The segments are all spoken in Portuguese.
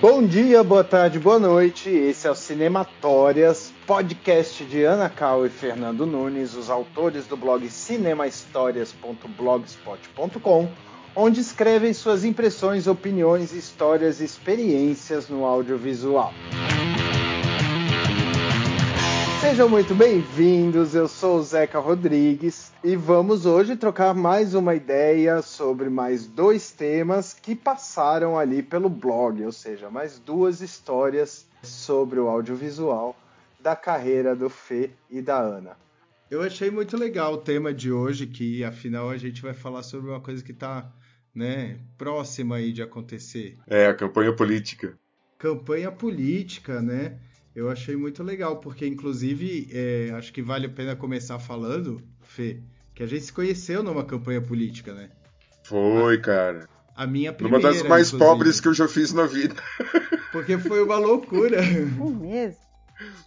Bom dia, boa tarde, boa noite. Esse é o Cinematórias, podcast de Ana Cal e Fernando Nunes, os autores do blog cinemahistórias.blogspot.com, onde escrevem suas impressões, opiniões, histórias e experiências no audiovisual. Sejam muito bem-vindos, eu sou o Zeca Rodrigues e vamos hoje trocar mais uma ideia sobre mais dois temas que passaram ali pelo blog, ou seja, mais duas histórias sobre o audiovisual da carreira do Fê e da Ana. Eu achei muito legal o tema de hoje, que afinal a gente vai falar sobre uma coisa que está né, próxima aí de acontecer. É, a campanha política. Campanha política, né? Eu achei muito legal, porque inclusive é, acho que vale a pena começar falando, Fê, que a gente se conheceu numa campanha política, né? Foi, cara. A minha primeira. Uma das mais inclusive. pobres que eu já fiz na vida. Porque foi uma loucura. É mesmo?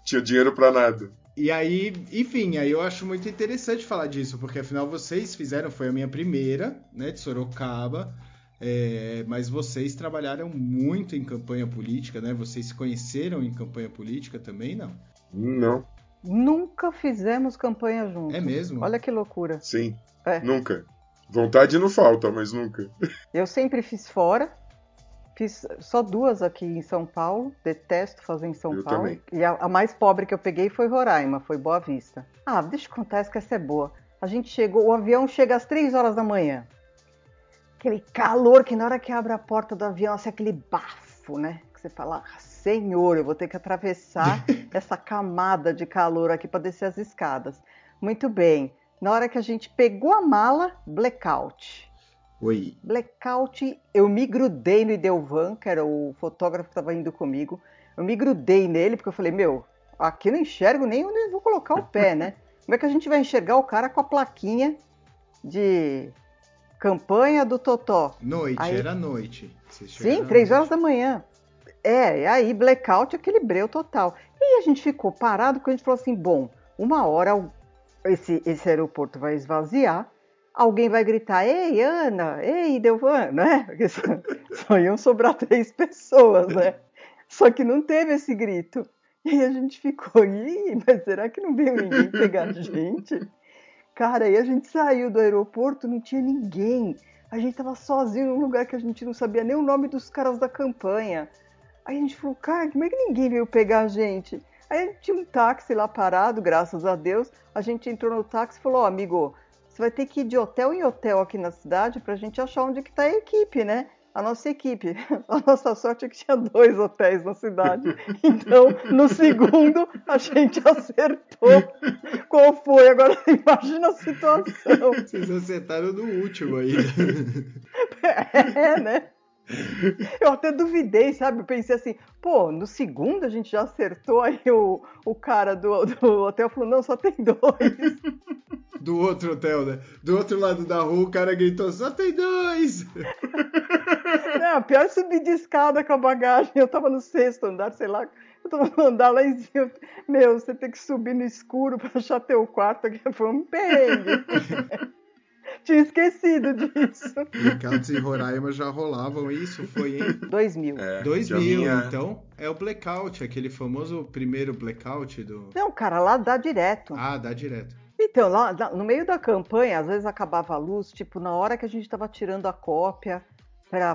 Tinha dinheiro pra nada. E aí, enfim, aí eu acho muito interessante falar disso, porque afinal vocês fizeram, foi a minha primeira, né, de Sorocaba. É, mas vocês trabalharam muito em campanha política, né? Vocês se conheceram em campanha política também, não? Não. Nunca fizemos campanha juntos. É mesmo? Olha que loucura. Sim. É. Nunca. Vontade não falta, mas nunca. Eu sempre fiz fora. Fiz só duas aqui em São Paulo. Detesto fazer em São Eu Paulo. também. E a, a mais pobre que eu peguei foi Roraima, foi Boa Vista. Ah, deixa eu contar essa que essa é boa. A gente chegou, o avião chega às 3 horas da manhã. Aquele calor que na hora que abre a porta do avião, assim, aquele bafo, né? Que você fala, "Ah, senhor, eu vou ter que atravessar essa camada de calor aqui para descer as escadas. Muito bem. Na hora que a gente pegou a mala, blackout. Oi. Blackout, eu me grudei no Idelvan, que era o fotógrafo que estava indo comigo. Eu me grudei nele, porque eu falei, meu, aqui não enxergo nem onde eu vou colocar o pé, né? Como é que a gente vai enxergar o cara com a plaquinha de campanha do Totó? Noite, Aí- era noite. Sim, três horas da manhã. É, e aí blackout, aquele breu total. E a gente ficou parado porque a gente falou assim, bom, uma hora esse, esse aeroporto vai esvaziar, alguém vai gritar, ei, Ana, ei, Delvan, né? Porque só, só iam sobrar três pessoas, né? Só que não teve esse grito. E aí a gente ficou, Ih, mas será que não veio ninguém pegar a gente? Cara, aí a gente saiu do aeroporto, não tinha ninguém. A gente tava sozinho num lugar que a gente não sabia nem o nome dos caras da campanha. Aí a gente falou, cara, como é que ninguém veio pegar a gente? Aí tinha um táxi lá parado, graças a Deus. A gente entrou no táxi e falou, ó, amigo, você vai ter que ir de hotel em hotel aqui na cidade pra gente achar onde que tá a equipe, né? A nossa equipe. A nossa sorte é que tinha dois hotéis na cidade. Então, no segundo, a gente acertou qual foi. Agora, imagina a situação. Vocês acertaram no último aí. É, né? Eu até duvidei, sabe? Eu pensei assim, pô, no segundo a gente já acertou, aí o, o cara do, do hotel falou, não, só tem dois. Do outro hotel, né? Do outro lado da rua, o cara gritou: só tem dois! Não, pior é subir de escada com a bagagem. Eu tava no sexto andar, sei lá. Eu tava no andar lá em cima. Meu, você tem que subir no escuro pra achar teu quarto. Que foi um perrengue. Tinha esquecido disso. Blackouts em Roraima já rolavam isso, foi em 2000. É, 2000, já vinha- então é o blackout, aquele famoso primeiro blackout do. Não, cara, lá dá direto. Ah, dá direto. Então, lá no meio da campanha, às vezes acabava a luz, tipo, na hora que a gente tava tirando a cópia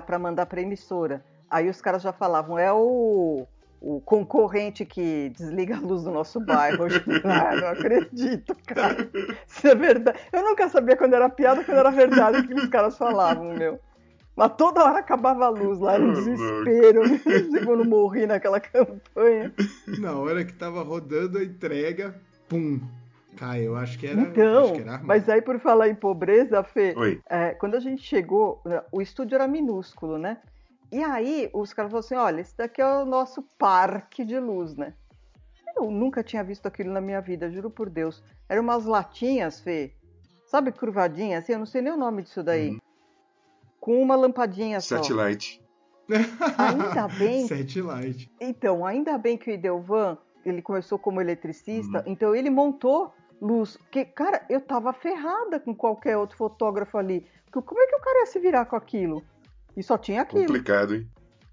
pra mandar pra emissora. Aí os caras já falavam, é o, o concorrente que desliga a luz do nosso bairro. Eu, ah, não acredito, cara. Isso é verdade. Eu nunca sabia quando era piada, quando era verdade o que os caras falavam, meu. Mas toda hora acabava a luz lá, era um desespero. Segundo morri naquela campanha. Na hora que tava rodando a entrega, pum! Cai, eu acho que era. Então, acho que era mas aí por falar em pobreza, Fê, Oi. é, quando a gente chegou, né, o estúdio era minúsculo, né? E aí os caras falaram assim, olha, esse daqui é o nosso parque de luz, né? Eu nunca tinha visto aquilo na minha vida, juro por Deus. Eram umas latinhas, Fê, sabe, curvadinhas, assim, eu não sei nem o nome disso daí. Uhum. Com uma lampadinha só. Satellite. Ainda bem light. Então, ainda bem que o Idelvan, ele começou como eletricista, Uhum. então ele montou luz. Porque, cara, eu tava ferrada com qualquer outro fotógrafo ali. Porque Como é que o cara ia se virar com aquilo? E só tinha aquilo. Complicado, hein?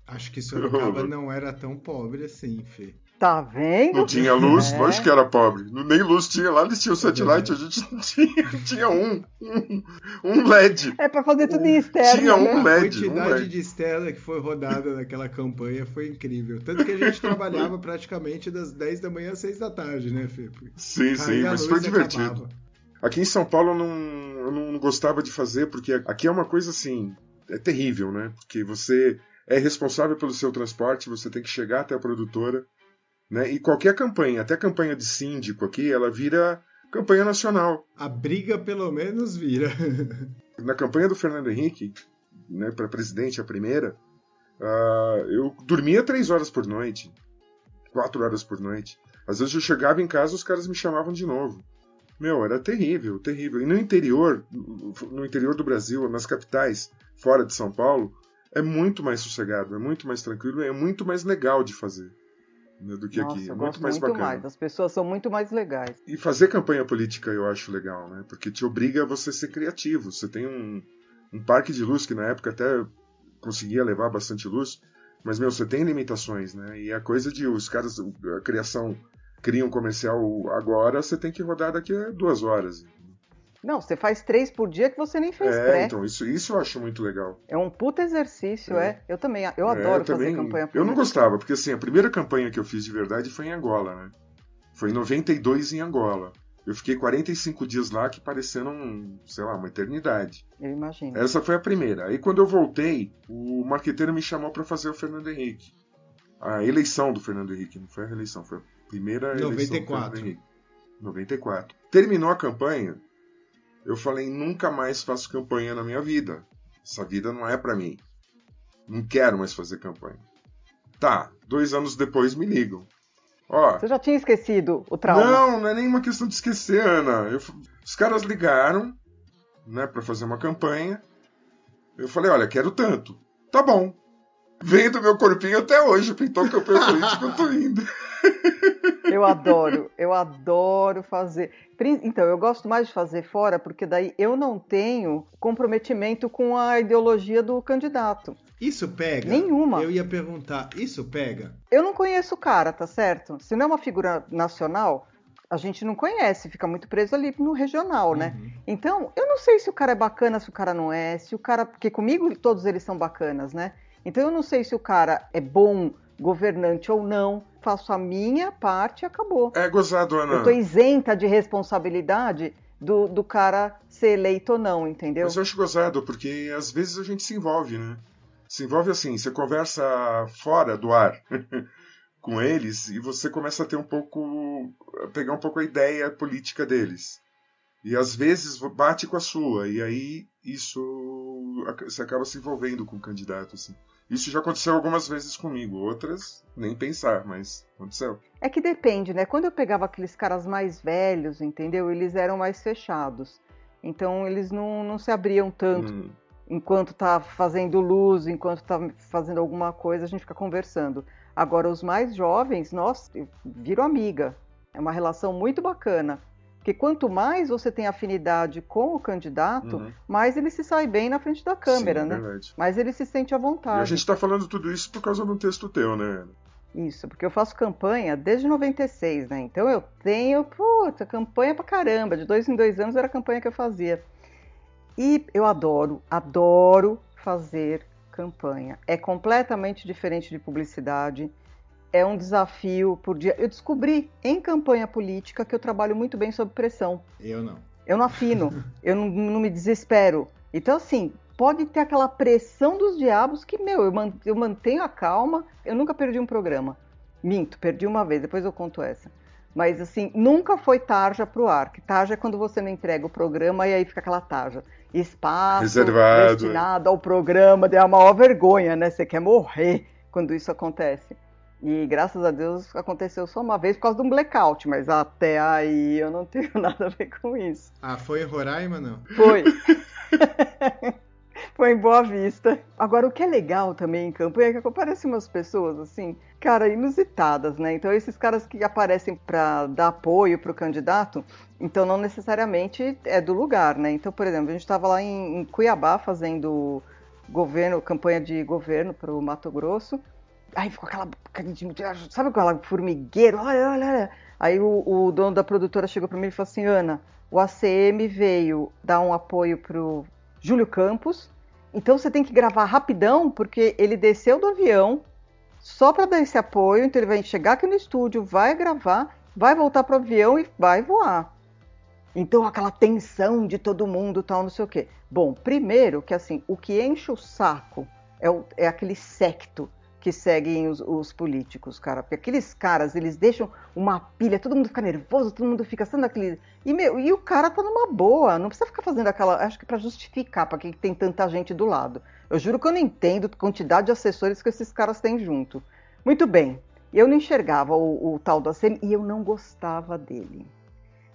Acho que Sorocaba não era tão pobre assim, Fê. Tá vendo? Não tinha luz, É. lógico que era pobre. Nem luz tinha. Lá eles tinham satellite, a gente não tinha. Tinha um. Um, um LED. É pra fazer tudo em externo. Tinha um né? A LED, quantidade um LED. de Stella que foi rodada naquela campanha foi incrível. Tanto que a gente trabalhava praticamente das 10 da manhã às 6 da tarde, né, Fê? Porque Sim, sim, caía a mas foi divertido. acabava. Aqui em São Paulo eu não, eu não gostava de fazer, porque aqui é uma coisa assim, é terrível, né? Porque você é responsável pelo seu transporte, você tem que chegar até a produtora, né? E qualquer campanha, até campanha de síndico aqui, ela vira campanha nacional. A briga pelo menos vira. Na campanha do Fernando Henrique, né, para presidente, a primeira, ah, eu dormia três horas por noite, quatro horas por noite. Às vezes eu chegava em casa os caras me chamavam de novo. Meu, era terrível, terrível. E no interior, no interior do Brasil, nas capitais, fora de São Paulo, é muito mais sossegado, é muito mais tranquilo, é muito mais legal de fazer né, do que Nossa, aqui. É muito mais muito bacana. mais. As pessoas são muito mais legais. E fazer campanha política eu acho legal, né? Porque te obriga a você ser criativo. Você tem um, um parque de luz que na época até conseguia levar bastante luz, mas meu, você tem limitações, né? E a coisa de os caras, a criação cria um comercial agora, você tem que rodar daqui a duas horas. Não, você faz três por dia que você nem fez É, pré. então isso, isso eu acho muito legal. É um puta exercício, É. é. Eu também, eu É, adoro eu fazer também- campanha política. Eu não gostava, porque assim, a primeira campanha que eu fiz de verdade foi em Angola, né? Foi em 92 em Angola. Eu fiquei 45 dias lá que pareceram, sei lá, uma eternidade. Eu imagino. Essa foi a primeira. Aí quando eu voltei, o marqueteiro me chamou para fazer o Fernando Henrique. A eleição do Fernando Henrique, não foi a reeleição, foi a primeira eleição 94. do Fernando Henrique. 94. Terminou a campanha, eu falei, nunca mais faço campanha na minha vida. Essa vida não é para mim. Não quero mais fazer campanha. Tá, dois anos depois me ligam. Ó, Você já tinha esquecido o trauma? não, não é nenhuma questão de esquecer, Ana. Eu- os caras ligaram, né, para fazer uma campanha. Eu falei, olha, quero tanto. Tá bom. Vem do meu corpinho até hoje, pintou campanha política, eu tô indo. Eu adoro, eu adoro fazer. Então, eu gosto mais de fazer fora, porque daí eu não tenho comprometimento com a ideologia do candidato. Isso pega? Nenhuma. Eu ia perguntar, isso pega? Eu não conheço o cara, tá certo? Se não é uma figura nacional, a gente não conhece, fica muito preso ali no regional, né? Uhum. Então, eu não sei se o cara é bacana, se o cara não é, se o cara. Porque comigo todos eles são bacanas, né? Então eu não sei se o cara é bom governante ou não. Faço a minha parte e acabou. É gozado, Ana. Eu tô isenta de responsabilidade do, do cara ser eleito ou não, entendeu? Mas eu acho gozado, porque às vezes a gente se envolve, né? Se envolve assim, você conversa fora do ar com eles e você começa a ter um pouco. a pegar um pouco a ideia política deles. E às vezes bate com a sua, e aí isso. você acaba se envolvendo com o candidato, assim. Isso já aconteceu algumas vezes comigo, outras nem pensar, mas aconteceu. É que depende, né? Quando eu pegava aqueles caras mais velhos, entendeu? Eles eram mais fechados. Então eles não, não se abriam tanto. Hum. enquanto tá fazendo luz, enquanto tá fazendo alguma coisa, a gente fica conversando. Agora, os mais jovens, nossa, viro amiga. É uma relação muito bacana. Porque quanto mais você tem afinidade com o candidato, Uhum. mais ele se sai bem na frente da câmera, Sim, né? verdade. Mais ele se sente à E vontade. a gente tá falando tudo isso por causa de um texto teu, né? Isso, porque eu faço campanha desde 96, né? Então eu tenho, puta, campanha pra caramba. De dois em dois anos era a campanha que eu fazia. E eu adoro, adoro fazer campanha. É completamente diferente de publicidade. É um desafio por dia. Eu descobri em campanha política que eu trabalho muito bem sob pressão. Eu não. Eu não afino, eu não, não me desespero. Então, assim, pode ter aquela pressão dos diabos que, meu, eu, man- eu mantenho a calma. Eu nunca perdi um programa. Minto, perdi uma vez, depois eu conto essa. Mas, assim, nunca foi tarja pro ar. Que tarja é quando você não entrega o programa e aí fica aquela tarja. Espaço Reservado, destinado ao programa, é a maior vergonha, né? Você quer morrer quando isso acontece. E graças a Deus aconteceu só uma vez por causa de um blackout, mas até aí eu não tenho nada a ver com isso. Ah, foi em Roraima, não? Foi. Foi em Boa Vista. Agora, o que é legal também em campanha é que aparecem umas pessoas, assim, cara, inusitadas, né? Então, esses caras que aparecem para dar apoio pro candidato, então não necessariamente é do lugar, né? Então, por exemplo, a gente estava lá em, em Cuiabá fazendo governo, campanha de governo para o Mato Grosso. Aí ficou aquela. Sabe aquela formigueiro? Olha, olha, olha. Aí o, o dono da produtora chegou para mim e falou assim: Ana, o ACM veio dar um apoio pro Júlio Campos, então você tem que gravar rapidão, porque ele desceu do avião só para dar esse apoio, então ele vai chegar aqui no estúdio, vai gravar, vai voltar pro avião e vai voar. Então aquela tensão de todo mundo, tal, não sei o quê. Bom, primeiro que assim, o que enche o saco é, o, é aquele secto que seguem os, os, políticos, cara. Porque aqueles caras, eles deixam uma pilha, todo mundo fica nervoso, todo mundo fica sendo aquele. E, meu, e o cara tá numa boa, não precisa ficar fazendo aquela. Acho que para justificar para que tem tanta gente do lado. Eu juro que eu não entendo a quantidade de assessores que esses caras têm junto. Muito bem, eu não enxergava o, o tal da SEMI e eu não gostava dele.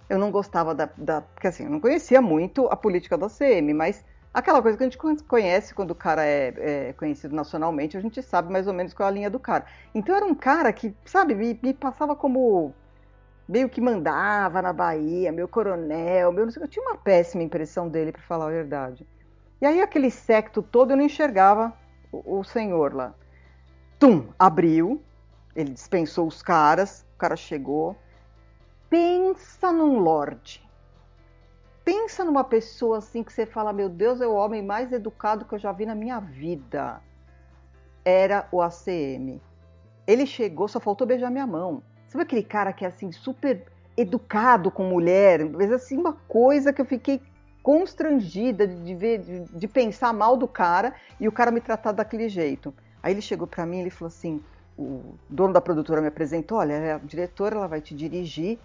Eu não gostava da, da. Porque assim, eu não conhecia muito a política da CM, mas Aquela coisa que a gente conhece quando o cara é, é, conhecido nacionalmente, a gente sabe mais ou menos qual é a linha do cara. Então era um cara que, sabe, me, me passava como meio que mandava na Bahia, meu coronel, meu não sei, eu tinha uma péssima impressão dele, para falar a verdade. E aí aquele secto todo eu não enxergava o, o senhor lá. Tum, abriu, ele dispensou os caras, o cara chegou. Pensa num lorde pensa numa pessoa assim que você fala, meu Deus, é o homem mais educado que eu já vi na minha vida. Era o ACM. Ele chegou, só faltou beijar minha mão. Sabe aquele cara que é assim, super educado com mulher? Mas assim, uma coisa que eu fiquei constrangida de ver, de, de pensar mal do cara e o cara me tratar daquele jeito. Aí ele chegou para mim ele falou assim: o dono da produtora me apresentou, olha, a diretora ela vai te dirigir.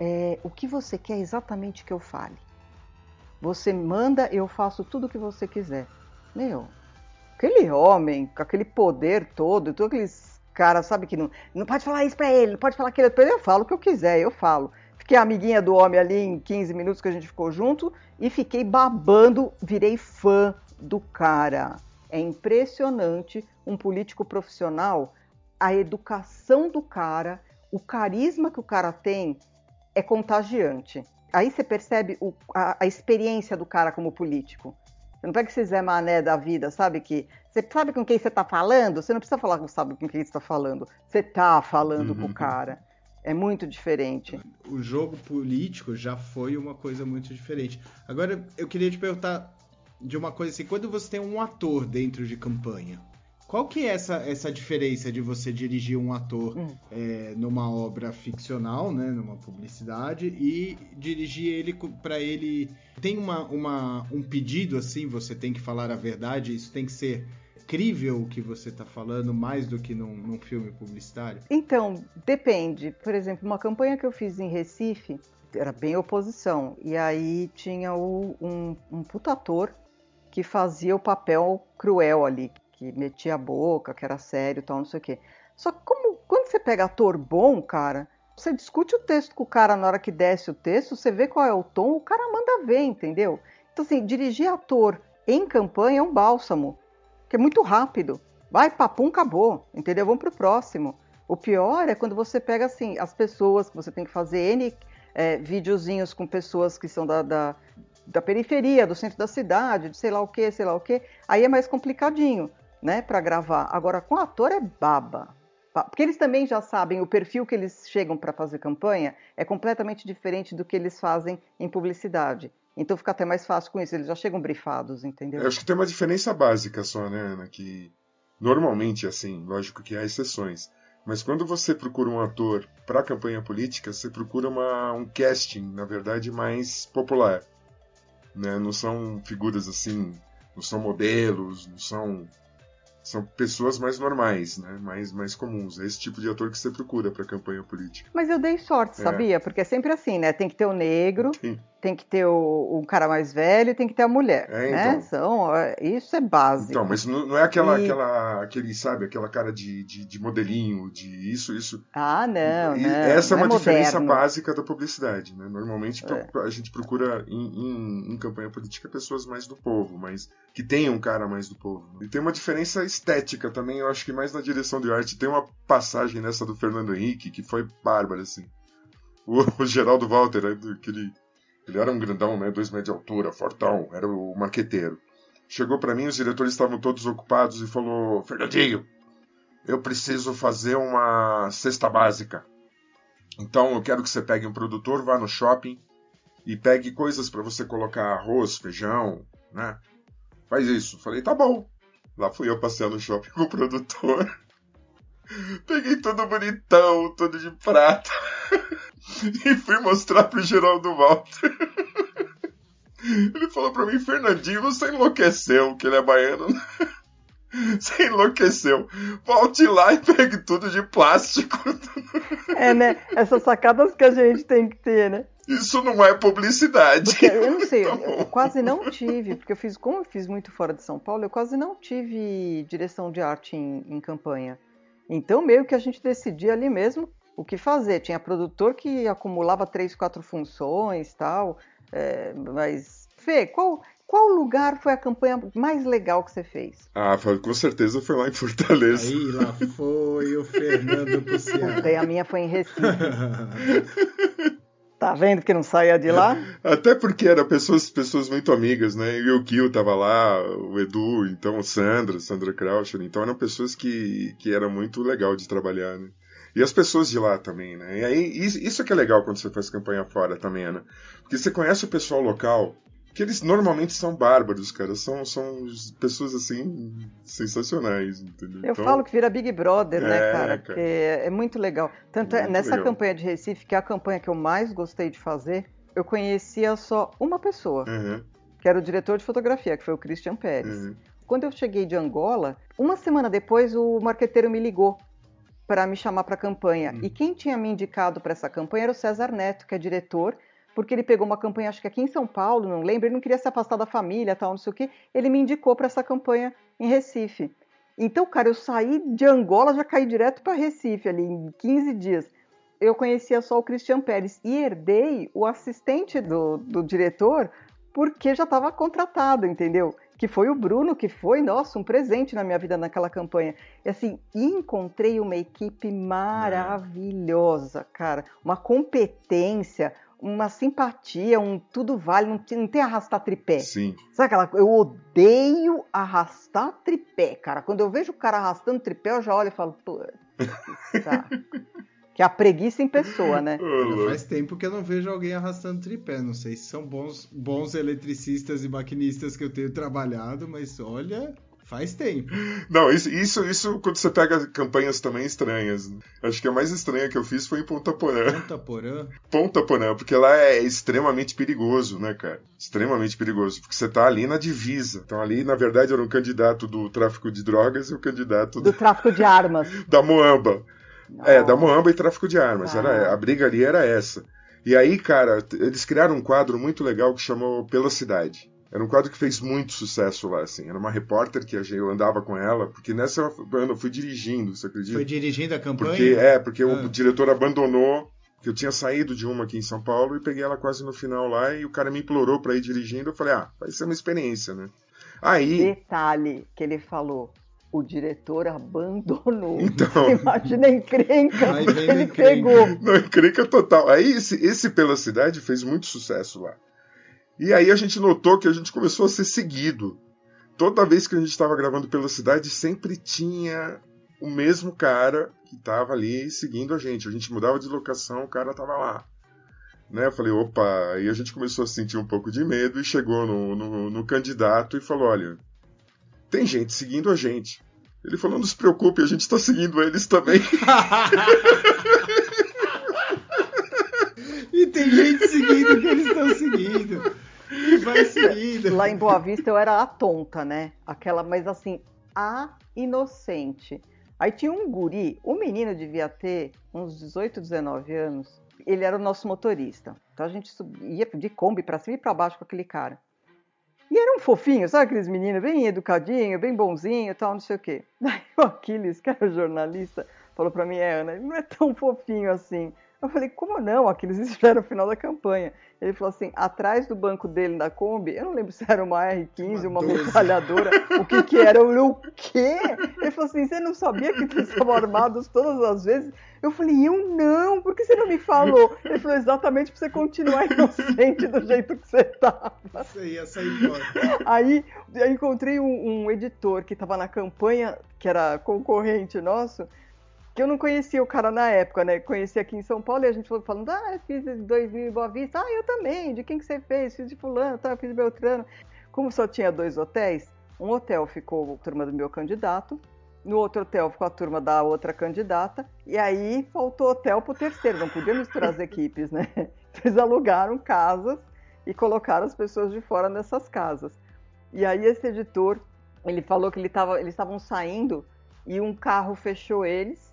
É, o que você quer exatamente que eu fale? Você manda, eu faço tudo o que você quiser. Meu, aquele homem com aquele poder todo, todos aqueles caras, sabe que não, não pode falar isso pra ele, não pode falar aquilo pra ele, eu falo o que eu quiser, eu falo. Fiquei amiguinha do homem ali em 15 minutos que a gente ficou junto e fiquei babando, virei fã do cara. É impressionante um político profissional, a educação do cara, o carisma que o cara tem é contagiante aí você percebe o, a, a, experiência do cara como político. Você não pega esse Zé Mané da vida, sabe? Que você sabe com quem você está falando, você não precisa falar que sabe com quem você está falando. Você está falando uhum. com o cara. É muito diferente. O jogo político já foi uma coisa muito diferente. Agora, eu queria te perguntar de uma coisa assim: quando você tem um ator dentro de campanha, qual que é essa, essa diferença de você dirigir um ator hum. é, numa obra ficcional, né, numa publicidade, e dirigir ele para ele tem uma, uma, um pedido assim, você tem que falar a verdade, isso tem que ser crível o que você está falando mais do que num, num, filme publicitário? Então, depende. Por exemplo, uma campanha que eu fiz em Recife era bem oposição, e aí tinha o, um, um puta ator que fazia o papel cruel ali, que metia a boca, que era sério e tal, não sei o quê. Só que como, quando você pega ator bom, cara, você discute o texto com o cara na hora que desce o texto, você vê qual é o tom, o cara manda ver, entendeu? Então, assim, dirigir ator em campanha é um bálsamo, que é muito rápido. Vai, papum, acabou, entendeu? Vamos pro próximo. O pior é quando você pega, assim, as pessoas, que você tem que fazer N é, videozinhos com pessoas que são da, da, da periferia, do centro da cidade, de sei lá o que, sei lá o que, aí é mais complicadinho né, para gravar. Agora, com ator é baba. Porque eles também já sabem o perfil que eles chegam para fazer campanha é completamente diferente do que eles fazem em publicidade. Então fica até mais fácil com isso, eles já chegam brifados, entendeu? Eu acho que tem uma diferença básica só, né, Ana? Que normalmente, assim, lógico que há exceções. Mas quando você procura um ator para campanha política, você procura uma, um casting, na verdade, mais popular. Né? Não são figuras assim, não são modelos, não são são pessoas mais normais, né? Mais, mais comuns. É esse tipo de ator que você procura para campanha política. Mas eu dei sorte, é. sabia? Porque é sempre assim, né? Tem que ter o negro, Sim. Tem que ter o, o, cara mais velho, tem que ter a mulher, é, né? Então. São, é, isso é básico. Então, mas não, não é aquela, e... aquela, aquele, sabe, aquela cara de, de, de, modelinho, de isso, isso. Ah, não, e, não. Essa não é uma é diferença básica da publicidade, né? Normalmente é. a gente procura em, em, em campanha política pessoas mais do povo, mas que tenham um cara mais do povo. E tem uma diferença estética também, eu acho que mais na direção de arte. Tem uma passagem nessa do Fernando Henrique que foi bárbara, assim. O, o Geraldo Walter, né, que ele, era um grandão, né? Dois metros de altura, fortão, era o marqueteiro. chegou para mim, os diretores estavam todos ocupados e falou: Fernandinho, eu preciso fazer uma cesta básica. Então eu quero que você pegue um produtor, vá no shopping e pegue coisas para você colocar arroz, feijão, né? Faz isso. Falei, tá bom. Lá fui eu passear no shopping com o produtor. Peguei tudo bonitão, tudo de prata. e fui mostrar pro Geraldo Walter. Ele falou pra mim, Fernandinho, você enlouqueceu, que ele é baiano. Você enlouqueceu. Volte lá e pegue tudo de plástico. É, né? Essas sacadas que a gente tem que ter, né? Isso não é publicidade. Porque, eu não sei, tá eu quase não tive, porque eu fiz, como eu fiz muito fora de São Paulo, eu quase não tive direção de arte em, em campanha. Então, meio que a gente decidia ali mesmo o que fazer. Tinha produtor que acumulava três, quatro funções tal. É, mas, Fê, qual, qual lugar foi a campanha mais legal que você fez? Ah, com certeza foi lá em Fortaleza. Aí lá foi o Fernando Puciar. E a minha foi em Recife. Tá vendo que não saía de lá? Até porque eram pessoas, pessoas muito amigas, né? E o Gil tava lá, o Edu, então o Sandra, Sandra Krauscher, então eram pessoas que, que era muito legal de trabalhar, né? E as pessoas de lá também, né? E aí, isso é que é legal quando você faz campanha fora também, né? Porque você conhece o pessoal local, que eles normalmente são bárbaros, cara. São, são pessoas assim sensacionais, entendeu? Eu então, falo que vira Big Brother, né, é, né, cara? cara? É muito legal. Tanto é, muito nessa legal. campanha de Recife, que é a campanha que eu mais gostei de fazer, eu conhecia só uma pessoa, uhum. que era o diretor de fotografia, que foi o Christian Pérez. Uhum. Quando eu cheguei de Angola, uma semana depois o marqueteiro me ligou para me chamar para a campanha. Uhum. E quem tinha me indicado para essa campanha era o César Neto, que é diretor porque ele pegou uma campanha, acho que aqui em São Paulo, não lembro, ele não queria se afastar da família, tal, não sei o quê, ele me indicou para essa campanha em Recife. Então, cara, eu saí de Angola, já caí direto para Recife ali em 15 dias. Eu conhecia só o Christian Pérez e herdei o assistente do, do diretor porque já estava contratado, entendeu? Que foi o Bruno, que foi, nossa, um presente na minha vida naquela campanha. E assim, encontrei uma equipe maravilhosa, cara, uma competência, uma simpatia, um tudo vale, não tem, não tem arrastar tripé. Sim. Sabe aquela Eu odeio arrastar tripé, cara. Quando eu vejo o cara arrastando tripé, eu já olho e falo, pô, que é a preguiça em pessoa, né? Faz tempo que eu não vejo alguém arrastando tripé. Não sei se são bons, bons eletricistas e maquinistas que eu tenho trabalhado, mas olha. Faz tempo. Não, isso, isso, isso quando você pega campanhas também estranhas. Acho que a mais estranha que eu fiz foi em Ponta Porã. Ponta Porã? Ponta Porã, porque lá é extremamente perigoso, né, cara? Extremamente perigoso, porque você tá ali na divisa. Então ali, na verdade, era um candidato do tráfico de drogas e o um candidato... Do, do tráfico de armas. da Moamba. Nossa. É, da Moamba e tráfico de armas. Ah. Era, a briga ali era essa. E aí, cara, eles criaram um quadro muito legal que chamou Pela Cidade. Era um quadro que fez muito sucesso lá, assim. Era uma repórter que eu andava com ela, porque nessa eu fui dirigindo, você acredita? Foi dirigindo a campanha? Porque, é, porque ah. o diretor abandonou, que eu tinha saído de uma aqui em São Paulo e peguei ela quase no final lá e o cara me implorou para ir dirigindo. Eu falei, ah, vai ser uma experiência, né? Aí. Detalhe que ele falou. O diretor abandonou. Então, Imagina a encrenca que ele encrenca. pegou. Não, encrenca total. Aí esse, esse Pela Cidade fez muito sucesso lá. E aí a gente notou que a gente começou a ser seguido. Toda vez que a gente estava gravando pela cidade, sempre tinha o mesmo cara que estava ali seguindo a gente. A gente mudava de locação, o cara estava lá. Né? Eu falei, opa, aí a gente começou a sentir um pouco de medo e chegou no, no, no candidato e falou: olha, tem gente seguindo a gente. Ele falou: não se preocupe, a gente está seguindo eles também. e tem gente seguindo que eles estão seguindo. E vai seguindo. Lá em Boa Vista eu era a tonta, né? Aquela, mas assim, a inocente. Aí tinha um guri, o menino devia ter uns 18, 19 anos. Ele era o nosso motorista. Então a gente ia de Kombi para cima e para baixo com aquele cara. E era um fofinho, sabe aqueles meninos bem educadinho, bem bonzinho tal, não sei o quê. Daí o Aquiles, que era jornalista, falou para mim, é, Ana, ele não é tão fofinho assim. Eu falei, como não? Já era o final da campanha. Ele falou assim, atrás do banco dele na Kombi, eu não lembro se era uma R15, uma, uma metralhadora, o que que era. Eu falei, o quê? Ele falou falou assim: você não sabia que eles estavam armados todas as vezes? Eu falei, eu não, por que você não me falou? Ele falou, exatamente pra você continuar inocente do jeito que você tava. Você ia sair fora. Aí eu encontrei um, um editor que tava na campanha, que era concorrente nosso, que eu não conhecia o cara na época, né? Conheci aqui em São Paulo e a gente foi falando, ah, fiz 2000 em Boa Vista, ah, eu também, de quem que você fez? Fiz de fulano, tá, fiz de Beltrano. Como só tinha dois hotéis, um hotel ficou a turma do meu candidato, no outro hotel ficou a turma da outra candidata, e aí faltou hotel pro terceiro, não podia misturar as equipes, né? Eles alugaram casas e colocaram as pessoas de fora nessas casas. E aí esse editor, ele falou que ele tava, eles estavam saindo e um carro fechou eles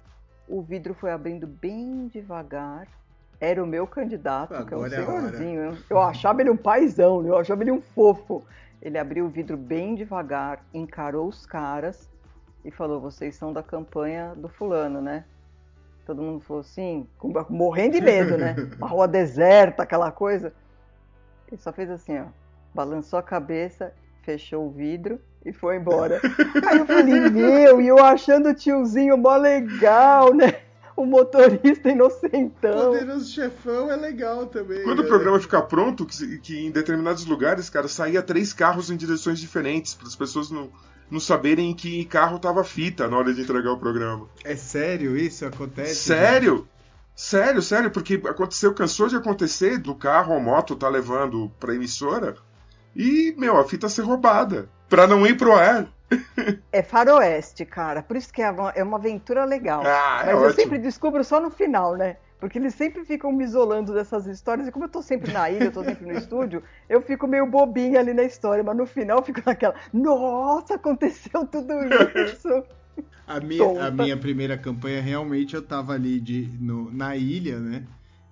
o vidro foi abrindo bem devagar. Era o meu candidato, Agora que é um senhorzinho. Eu achava ele um paizão, eu achava ele um fofo. Ele abriu o vidro bem devagar, encarou os caras e falou: Vocês são da campanha do fulano, né? Todo mundo falou assim, morrendo de medo, né? Uma rua deserta, aquela coisa. Ele só fez assim, ó. Balançou a cabeça, fechou o vidro e foi embora. Aí eu falei, meu, e eu achando o tiozinho mó legal, né? O motorista inocentão. Poderoso chefão é legal também. Quando né? o programa ficar pronto, que, que, em determinados lugares, cara, saía três carros em direções diferentes, para as pessoas não, não saberem em que carro tava fita na hora de entregar o programa. É sério isso? Acontece? Sério? Né? Sério, sério, porque aconteceu, cansou de acontecer do carro ou moto tá levando pra emissora e, meu, a fita ser roubada para não ir pro ar. É faroeste, cara. Por isso que é uma, é uma aventura legal. Ah, é Mas eu sempre descubro só no final, né? Porque eles sempre ficam me isolando dessas histórias. E como eu tô sempre na ilha, eu tô sempre no estúdio, eu fico meio bobinha ali na história. Mas no final eu fico naquela, nossa, aconteceu tudo isso. A minha, a minha primeira campanha, realmente, eu tava ali de, no, na ilha, né?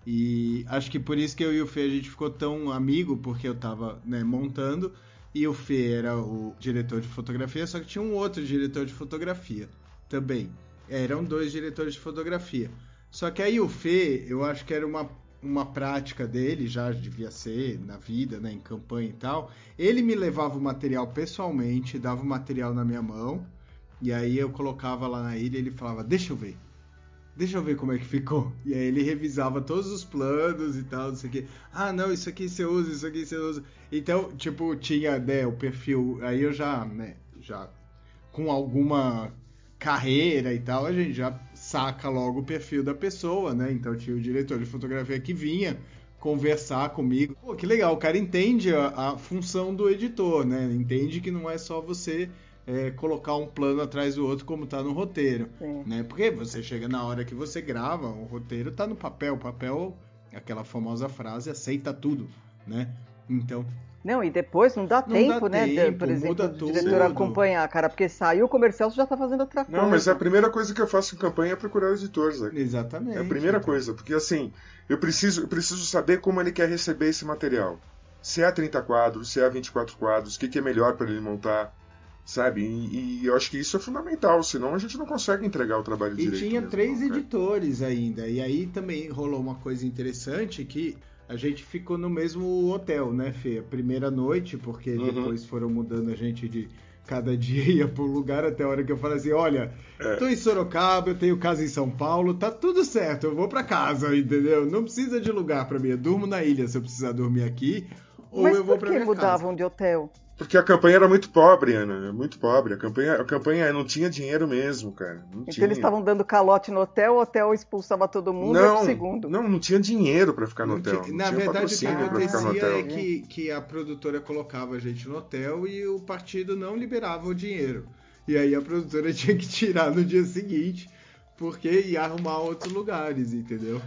E acho que por isso que eu e o Fê a gente ficou tão amigo, porque eu tava né, montando e o Fê era o diretor de fotografia, só que tinha um outro diretor de fotografia também. Eram dois diretores de fotografia. Só que aí o Fê, eu acho que era uma, uma prática dele, já devia ser na vida, né, em campanha e tal. Ele me levava o material pessoalmente, dava o material na minha mão, e aí eu colocava lá na ilha e ele falava: Deixa eu ver deixa eu ver como é que ficou. E aí ele revisava todos os planos e tal, não sei o. Ah, não, isso aqui você usa, isso aqui você usa. Então, tipo, tinha, né, o perfil. Aí eu já, né, já com alguma carreira e tal, a gente já saca logo o perfil da pessoa, né? Então tinha o diretor de fotografia que vinha conversar comigo. Pô, que legal, o cara entende a, a função do editor, né? Entende que não é só você é, colocar um plano atrás do outro como está no roteiro, Sim. né? Porque você chega na hora que você grava, o roteiro está no papel, o papel, aquela famosa frase, aceita tudo, né? Então, não, e depois não dá não tempo, dá né? Tempo, por exemplo, o diretor acompanhar, cara, porque saiu o comercial, você já tá fazendo outra coisa. Não, mas a primeira coisa que eu faço em campanha é procurar o editor, Zé. Exatamente. É a primeira coisa, porque assim, eu preciso, eu preciso saber como ele quer receber esse material. Se é 30 quadros, se é 24 quadros, o que, que é melhor para ele montar sabe? E, e, eu acho que isso é fundamental, senão a gente não consegue entregar o trabalho e direito. E tinha mesmo, três não, editores ainda, e aí também rolou uma coisa interessante que a gente ficou no mesmo hotel, né, Fê? A primeira noite, porque uhum. depois foram mudando a gente de cada dia ia para um lugar até a hora que eu falei assim, olha, é. tô em Sorocaba, eu tenho casa em São Paulo, tá tudo certo, eu vou para casa, entendeu? Não precisa de lugar para mim, eu durmo na ilha se eu precisar dormir aqui, ou Mas eu vou para minha casa. Mas por que mudavam de hotel? Porque a campanha era muito pobre, Ana. Muito pobre. A campanha, a campanha não tinha dinheiro mesmo, cara. Não então tinha. eles estavam dando calote no hotel, o hotel expulsava todo mundo não, segundo. Não, não tinha dinheiro para ficar no hotel. Tinha, na tinha verdade, o que acontecia é que, que a produtora colocava a gente no hotel e o partido não liberava o dinheiro. E aí a produtora tinha que tirar no dia seguinte, porque ia arrumar outros lugares, entendeu?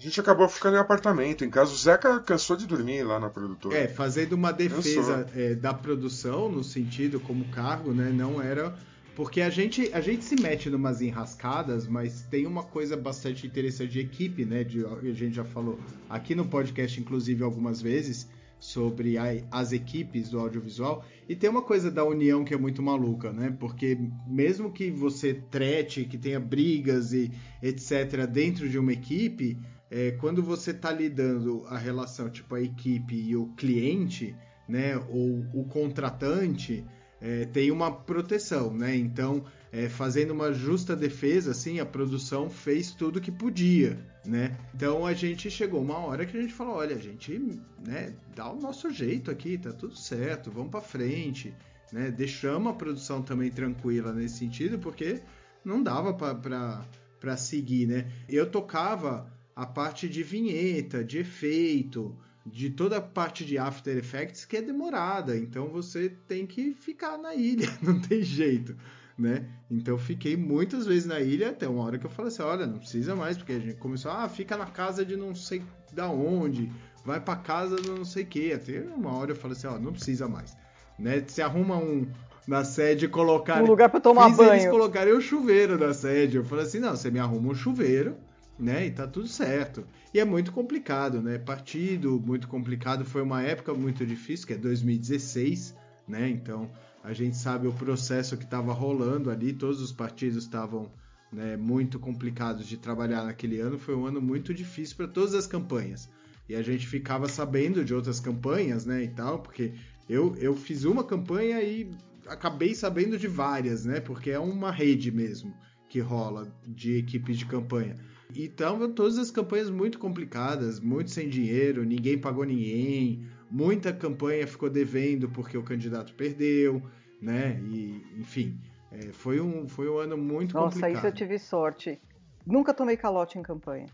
A gente acabou ficando em apartamento. Em casa, o Zeca cansou de dormir lá na produtora. É, fazendo uma defesa é, da produção, no sentido como cargo, né? Não era. Porque a gente, a gente se mete numas enrascadas, mas tem uma coisa bastante interessante de equipe, né? De, a gente já falou aqui no podcast, inclusive, algumas vezes, sobre a, as equipes do audiovisual. E tem uma coisa da união que é muito maluca, né? Porque mesmo que você trete, que tenha brigas e etc. dentro de uma equipe é, quando você está lidando a relação tipo a equipe e o cliente, né, ou o contratante, é, tem uma proteção, né? Então é, fazendo uma justa defesa, assim, a produção fez tudo que podia, né? Então a gente chegou uma hora que a gente falou, olha, a gente, né, dá o nosso jeito aqui, tá tudo certo, vamos para frente, né? Deixamos a produção também tranquila nesse sentido, porque não dava para seguir, né? Eu tocava a parte de vinheta, de efeito, de toda a parte de After Effects que é demorada, então você tem que ficar na ilha, não tem jeito né? Então fiquei muitas vezes na ilha até uma hora que eu falei assim, olha, não precisa mais, porque a gente começou, ah, fica na casa de não sei da onde, vai para casa de não sei que. Até uma hora eu falei assim, ó, não precisa mais, né? Se arruma um na sede colocar um lugar para tomar fiz banho. Eles colocarem o chuveiro na sede. Eu falei assim, não, você me arruma um chuveiro, né? E tá tudo certo. E é muito complicado, né? Partido muito complicado, foi uma época muito difícil, que é 2016, né? Então a gente sabe o processo que estava rolando ali, todos os partidos estavam né, muito complicados de trabalhar naquele ano. Foi um ano muito difícil para todas as campanhas. E a gente ficava sabendo de outras campanhas, né, e tal, porque eu, eu fiz uma campanha e acabei sabendo de várias, né, porque é uma rede mesmo que rola de equipes de campanha. Então, todas as campanhas muito complicadas, muito sem dinheiro, ninguém pagou ninguém, Muita campanha ficou devendo porque o candidato perdeu, né? E, enfim, é, foi, um, foi um ano muito Nossa, complicado. Nossa, isso eu tive sorte. Nunca tomei calote em campanha.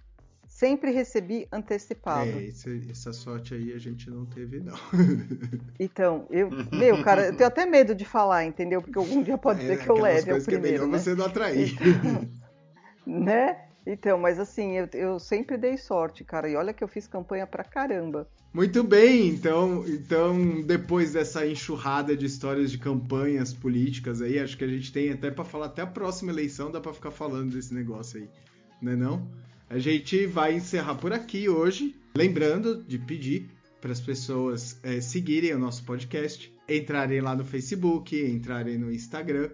Sempre recebi antecipado. É, esse, essa sorte aí a gente não teve, não. Então, eu, meu, cara, eu tenho até medo de falar, entendeu? Porque algum dia pode é, ser que eu leve o primeiro. Que é melhor né? você não atrair. Então, né? Então, mas assim, eu, eu sempre dei sorte, cara. E olha que eu fiz campanha pra caramba. Muito bem, então, então depois dessa enxurrada de histórias de campanhas políticas aí, acho que a gente tem até para falar até a próxima eleição, dá para ficar falando desse negócio aí, né não? A gente vai encerrar por aqui hoje, lembrando de pedir para as pessoas é, seguirem o nosso podcast, entrarem lá no Facebook, entrarem no Instagram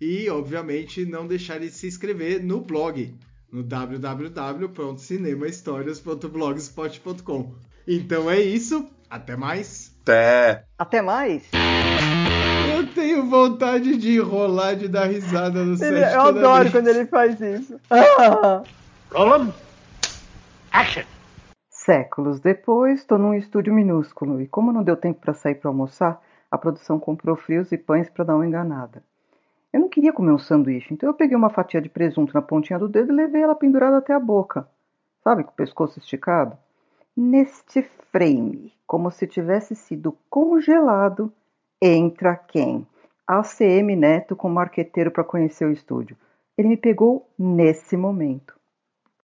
e, obviamente, não deixarem de se inscrever no blog no www.cinemahistorias.blogspot.com. Então é isso, até mais. Até. Até mais. Eu tenho vontade de enrolar, de dar risada no set. Eu adoro vez. quando ele faz isso. Roland, action. Séculos depois, estou num estúdio minúsculo e como não deu tempo para sair para almoçar, a produção comprou frios e pães para dar uma enganada. Eu não queria comer um sanduíche, então eu peguei uma fatia de presunto na pontinha do dedo e levei ela pendurada até a boca. Sabe, com o pescoço esticado? Neste frame, como se tivesse sido congelado, entra quem? ACM Neto com marqueteiro para conhecer o estúdio. Ele me pegou nesse momento.